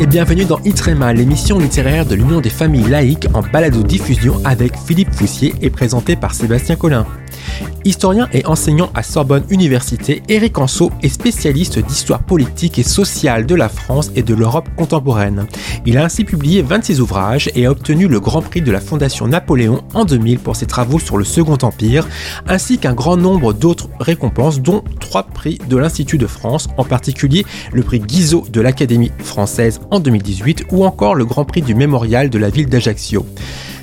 et bienvenue dans Itrema, l'émission littéraire de l'Union des familles laïques en balado-diffusion avec Philippe Foussier et présentée par Sébastien Collin. Historien et enseignant à Sorbonne Université, Éric Anso est spécialiste d'histoire politique et sociale de la France et de l'Europe contemporaine. Il a ainsi publié 26 ouvrages et a obtenu le Grand Prix de la Fondation Napoléon en 2000 pour ses travaux sur le Second Empire, ainsi qu'un grand nombre d'autres récompenses, dont trois prix de l'Institut de France, en particulier le prix Guizot de l'Académie française en 2018 ou encore le Grand Prix du Mémorial de la ville d'Ajaccio.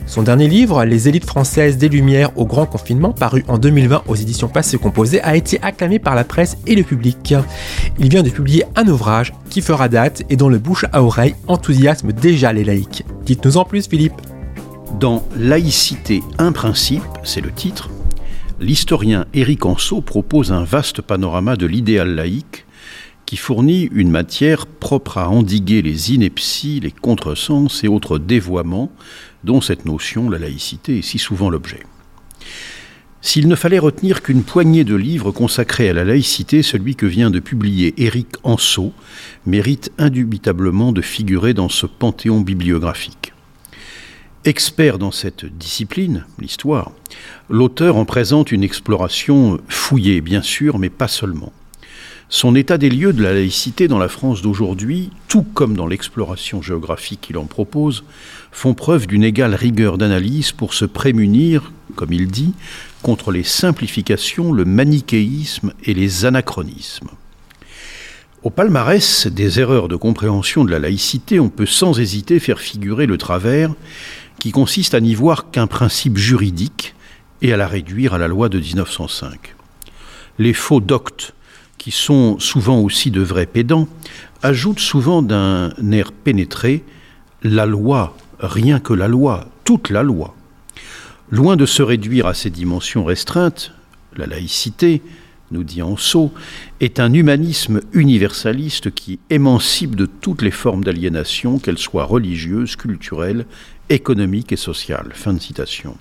Son dernier livre, Les élites françaises des Lumières au grand confinement, paru en 2020 aux éditions Passé Composé, a été acclamé par la presse et le public. Il vient de publier un ouvrage qui fera date et dont le bouche à oreille enthousiasme déjà les laïcs. Dites-nous en plus, Philippe. Dans Laïcité, un principe, c'est le titre, l'historien Éric Anso propose un vaste panorama de l'idéal laïque qui fournit une matière propre à endiguer les inepties, les contresens et autres dévoiements dont cette notion, la laïcité, est si souvent l'objet. S'il ne fallait retenir qu'une poignée de livres consacrés à la laïcité, celui que vient de publier Éric Anceau mérite indubitablement de figurer dans ce panthéon bibliographique. Expert dans cette discipline, l'histoire, l'auteur en présente une exploration fouillée, bien sûr, mais pas seulement. Son état des lieux de la laïcité dans la France d'aujourd'hui, tout comme dans l'exploration géographique qu'il en propose, font preuve d'une égale rigueur d'analyse pour se prémunir, comme il dit, contre les simplifications, le manichéisme et les anachronismes. Au palmarès des erreurs de compréhension de la laïcité, on peut sans hésiter faire figurer le travers qui consiste à n'y voir qu'un principe juridique et à la réduire à la loi de 1905. Les faux doctes qui sont souvent aussi de vrais pédants, ajoutent souvent d'un air pénétré la loi, rien que la loi, toute la loi. Loin de se réduire à ces dimensions restreintes, la laïcité, nous dit Anso, est un humanisme universaliste qui émancipe de toutes les formes d'aliénation, qu'elles soient religieuses, culturelles, économiques et sociales. Fin de citation.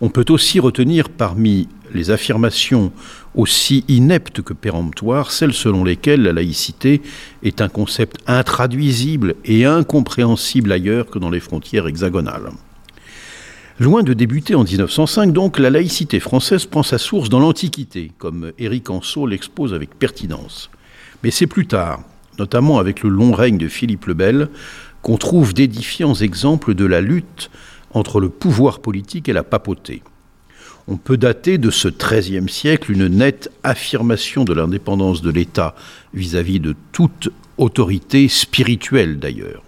On peut aussi retenir parmi les affirmations aussi ineptes que péremptoires celles selon lesquelles la laïcité est un concept intraduisible et incompréhensible ailleurs que dans les frontières hexagonales. Loin de débuter en 1905, donc, la laïcité française prend sa source dans l'Antiquité, comme Éric Anceau l'expose avec pertinence. Mais c'est plus tard, notamment avec le long règne de Philippe le Bel, qu'on trouve d'édifiants exemples de la lutte entre le pouvoir politique et la papauté. On peut dater de ce XIIIe siècle une nette affirmation de l'indépendance de l'État vis-à-vis de toute autorité spirituelle d'ailleurs.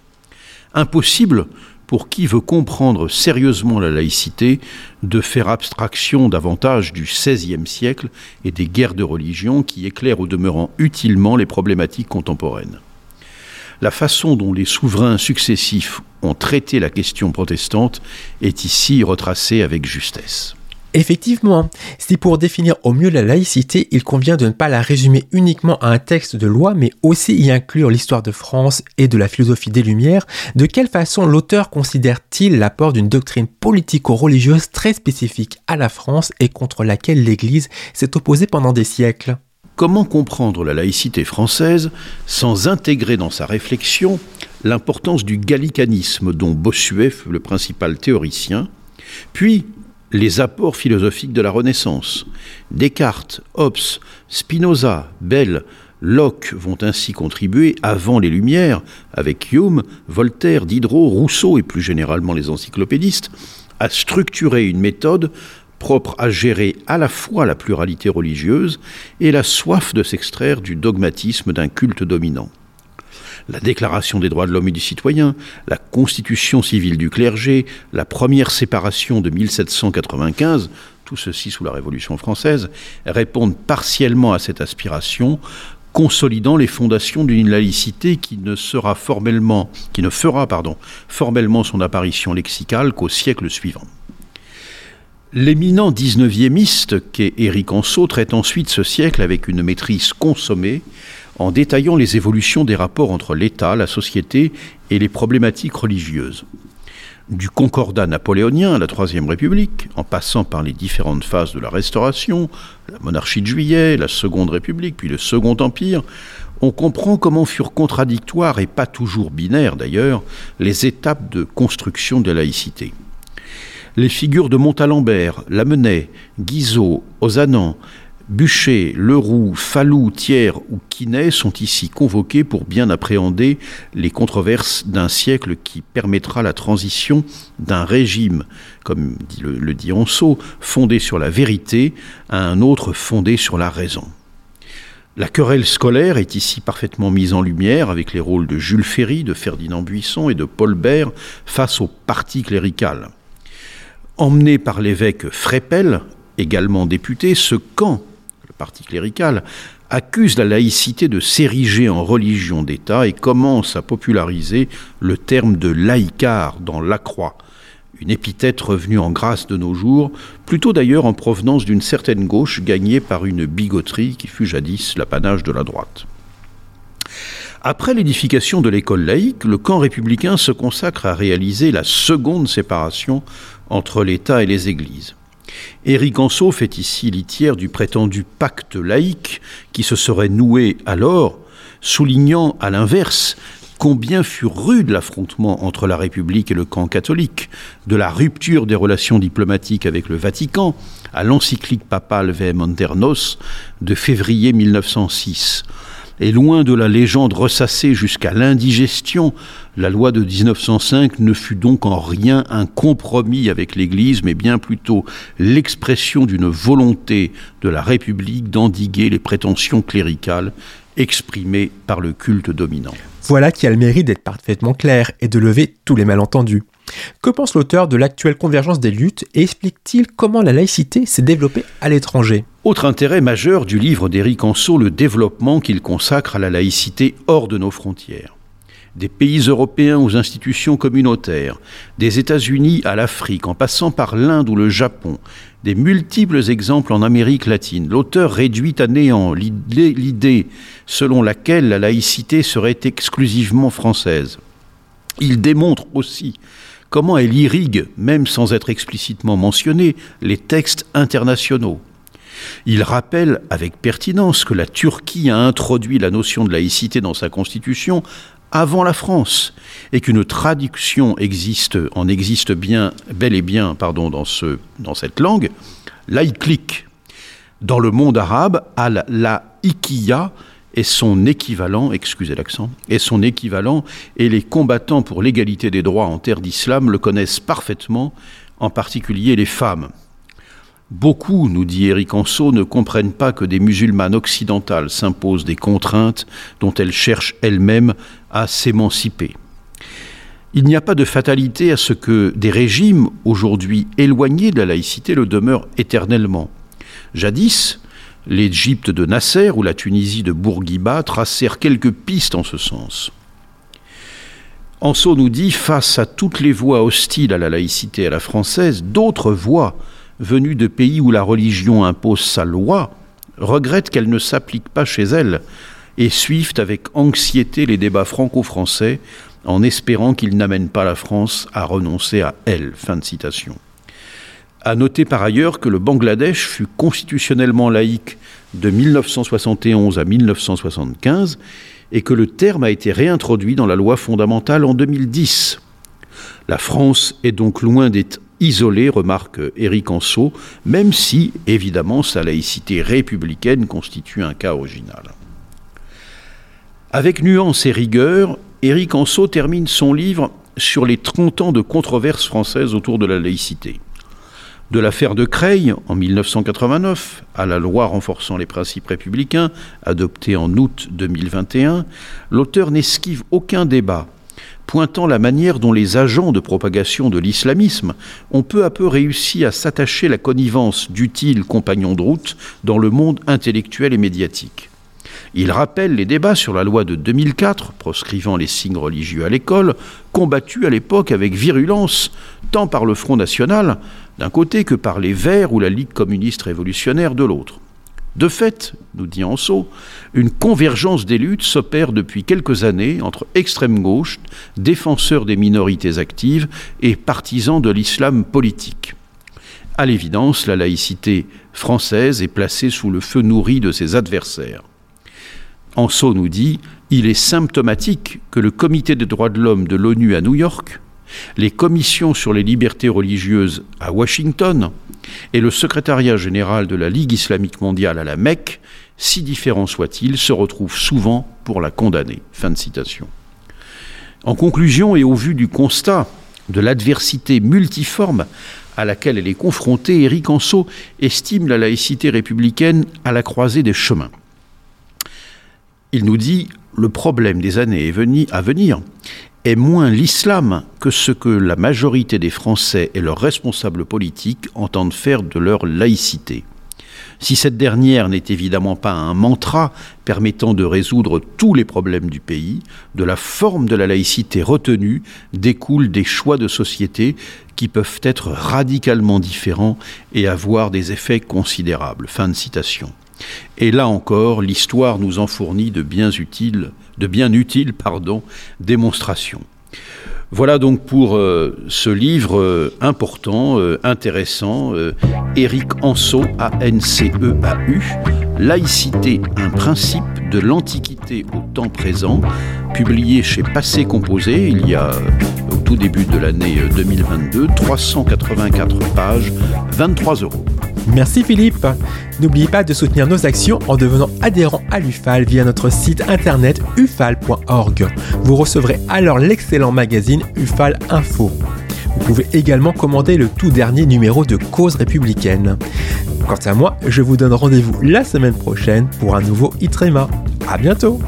Impossible pour qui veut comprendre sérieusement la laïcité de faire abstraction davantage du XVIe siècle et des guerres de religion qui éclairent au demeurant utilement les problématiques contemporaines la façon dont les souverains successifs ont traité la question protestante est ici retracée avec justesse. Effectivement, si pour définir au mieux la laïcité, il convient de ne pas la résumer uniquement à un texte de loi, mais aussi y inclure l'histoire de France et de la philosophie des Lumières, de quelle façon l'auteur considère-t-il l'apport d'une doctrine politico-religieuse très spécifique à la France et contre laquelle l'Église s'est opposée pendant des siècles? Comment comprendre la laïcité française sans intégrer dans sa réflexion l'importance du gallicanisme dont Bossuet fut le principal théoricien, puis les apports philosophiques de la Renaissance Descartes, Hobbes, Spinoza, Bell, Locke vont ainsi contribuer, avant les Lumières, avec Hume, Voltaire, Diderot, Rousseau et plus généralement les encyclopédistes, à structurer une méthode propre à gérer à la fois la pluralité religieuse et la soif de s'extraire du dogmatisme d'un culte dominant. La Déclaration des droits de l'homme et du citoyen, la Constitution civile du clergé, la première séparation de 1795, tout ceci sous la Révolution française, répondent partiellement à cette aspiration, consolidant les fondations d'une laïcité qui ne sera formellement, qui ne fera formellement son apparition lexicale qu'au siècle suivant. L'éminent 19e qu'est Éric Anceau traite ensuite ce siècle avec une maîtrise consommée en détaillant les évolutions des rapports entre l'État, la société et les problématiques religieuses. Du concordat napoléonien à la Troisième République, en passant par les différentes phases de la Restauration, la monarchie de Juillet, la Seconde République, puis le Second Empire, on comprend comment furent contradictoires, et pas toujours binaires d'ailleurs, les étapes de construction de la laïcité. Les figures de Montalembert, Lamennais, Guizot, Ozanam, Bûcher, Leroux, Fallou, Thiers ou Quinet sont ici convoqués pour bien appréhender les controverses d'un siècle qui permettra la transition d'un régime, comme le, dit Anceau, fondé sur la vérité, à un autre fondé sur la raison. La querelle scolaire est ici parfaitement mise en lumière avec les rôles de Jules Ferry, de Ferdinand Buisson et de Paul Bert face au parti clérical. Emmené par l'évêque Frépel, également député, ce camp, parti clérical, accuse la laïcité de s'ériger en religion d'État et commence à populariser le terme de laïcard dans la croix, une épithète revenue en grâce de nos jours, plutôt d'ailleurs en provenance d'une certaine gauche gagnée par une bigoterie qui fut jadis l'apanage de la droite. Après l'édification de l'école laïque, le camp républicain se consacre à réaliser la seconde séparation entre l'État et les églises. Éric Anceau fait ici litière du prétendu pacte laïque qui se serait noué alors, soulignant à l'inverse combien fut rude l'affrontement entre la République et le camp catholique, de la rupture des relations diplomatiques avec le Vatican à l'encyclique papale Vem Nos de février 1906. Et loin de la légende ressassée jusqu'à l'indigestion, la loi de 1905 ne fut donc en rien un compromis avec l'Église, mais bien plutôt l'expression d'une volonté de la République d'endiguer les prétentions cléricales exprimées par le culte dominant. Voilà qui a le mérite d'être parfaitement clair et de lever tous les malentendus. Que pense l'auteur de l'actuelle convergence des luttes et explique-t-il comment la laïcité s'est développée à l'étranger? Autre intérêt majeur du livre d'Éric Anceau, le développement qu'il consacre à la laïcité hors de nos frontières. Des pays européens aux institutions communautaires, des États-Unis à l'Afrique, en passant par l'Inde ou le Japon, des multiples exemples en Amérique latine. L'auteur réduit à néant l'idée selon laquelle la laïcité serait exclusivement française. Il démontre aussi comment elle irrigue, même sans être explicitement mentionné, les textes internationaux. Il rappelle avec pertinence que la Turquie a introduit la notion de laïcité dans sa constitution avant la France et qu'une traduction existe, en existe bien, bel et bien, pardon, dans, ce, dans cette langue, laïclique. Dans le monde arabe, al-laïkiya est son équivalent, excusez l'accent, est son équivalent, et les combattants pour l'égalité des droits en terre d'islam le connaissent parfaitement, en particulier les femmes. Beaucoup, nous dit Éric Anceau, ne comprennent pas que des musulmanes occidentales s'imposent des contraintes dont elles cherchent elles-mêmes à s'émanciper. Il n'y a pas de fatalité à ce que des régimes aujourd'hui éloignés de la laïcité le demeurent éternellement. Jadis, l'Égypte de Nasser ou la Tunisie de Bourguiba tracèrent quelques pistes en ce sens. Anceau nous dit, face à toutes les voix hostiles à la laïcité à la française, d'autres voix venus de pays où la religion impose sa loi, regrettent qu'elle ne s'applique pas chez elles et suivent avec anxiété les débats franco-français en espérant qu'ils n'amènent pas la France à renoncer à elle. Fin de citation. À noter par ailleurs que le Bangladesh fut constitutionnellement laïque de 1971 à 1975 et que le terme a été réintroduit dans la loi fondamentale en 2010. La France est donc loin d'être isolé, remarque Éric Anceau, même si, évidemment, sa laïcité républicaine constitue un cas original. Avec nuance et rigueur, Éric Anceau termine son livre sur les 30 ans de controverses françaises autour de la laïcité. De l'affaire de Creil en 1989 à la loi renforçant les principes républicains, adoptée en août 2021, l'auteur n'esquive aucun débat pointant la manière dont les agents de propagation de l'islamisme ont peu à peu réussi à s'attacher la connivence d'utiles compagnons de route dans le monde intellectuel et médiatique. Il rappelle les débats sur la loi de 2004 proscrivant les signes religieux à l'école, combattus à l'époque avec virulence tant par le Front National d'un côté que par les Verts ou la Ligue communiste révolutionnaire de l'autre. De fait, nous dit Anceau, une convergence des luttes s'opère depuis quelques années entre extrême gauche, défenseurs des minorités actives et partisans de l'islam politique. À l'évidence, la laïcité française est placée sous le feu nourri de ses adversaires. Anso nous dit Il est symptomatique que le Comité des droits de l'homme de l'ONU à New York, les commissions sur les libertés religieuses à Washington et le secrétariat général de la Ligue islamique mondiale à la Mecque, si différents soient-ils, se retrouvent souvent pour la condamner. En conclusion, et au vu du constat de l'adversité multiforme à laquelle elle est confrontée, Éric Anso estime la laïcité républicaine à la croisée des chemins. Il nous dit le problème des années à venir est moins l'islam que ce que la majorité des Français et leurs responsables politiques entendent faire de leur laïcité. Si cette dernière n'est évidemment pas un mantra permettant de résoudre tous les problèmes du pays, de la forme de la laïcité retenue découlent des choix de société qui peuvent être radicalement différents et avoir des effets considérables. Fin de citation. Et là encore, l'histoire nous en fournit de bien utiles, de bien utiles pardon, démonstrations. Voilà donc pour euh, ce livre euh, important, euh, intéressant, Éric Anso, A-N-C-E-A-U, Laïcité, un principe de l'Antiquité au temps présent, publié chez Passé Composé il y a au tout début de l'année 2022, 384 pages, 23 euros. Merci Philippe. N'oubliez pas de soutenir nos actions en devenant adhérent à l'UFAL via notre site internet ufal.org. Vous recevrez alors l'excellent magazine UFAL Info. Vous pouvez également commander le tout dernier numéro de Cause républicaine. Quant à moi, je vous donne rendez-vous la semaine prochaine pour un nouveau Itrema. À bientôt!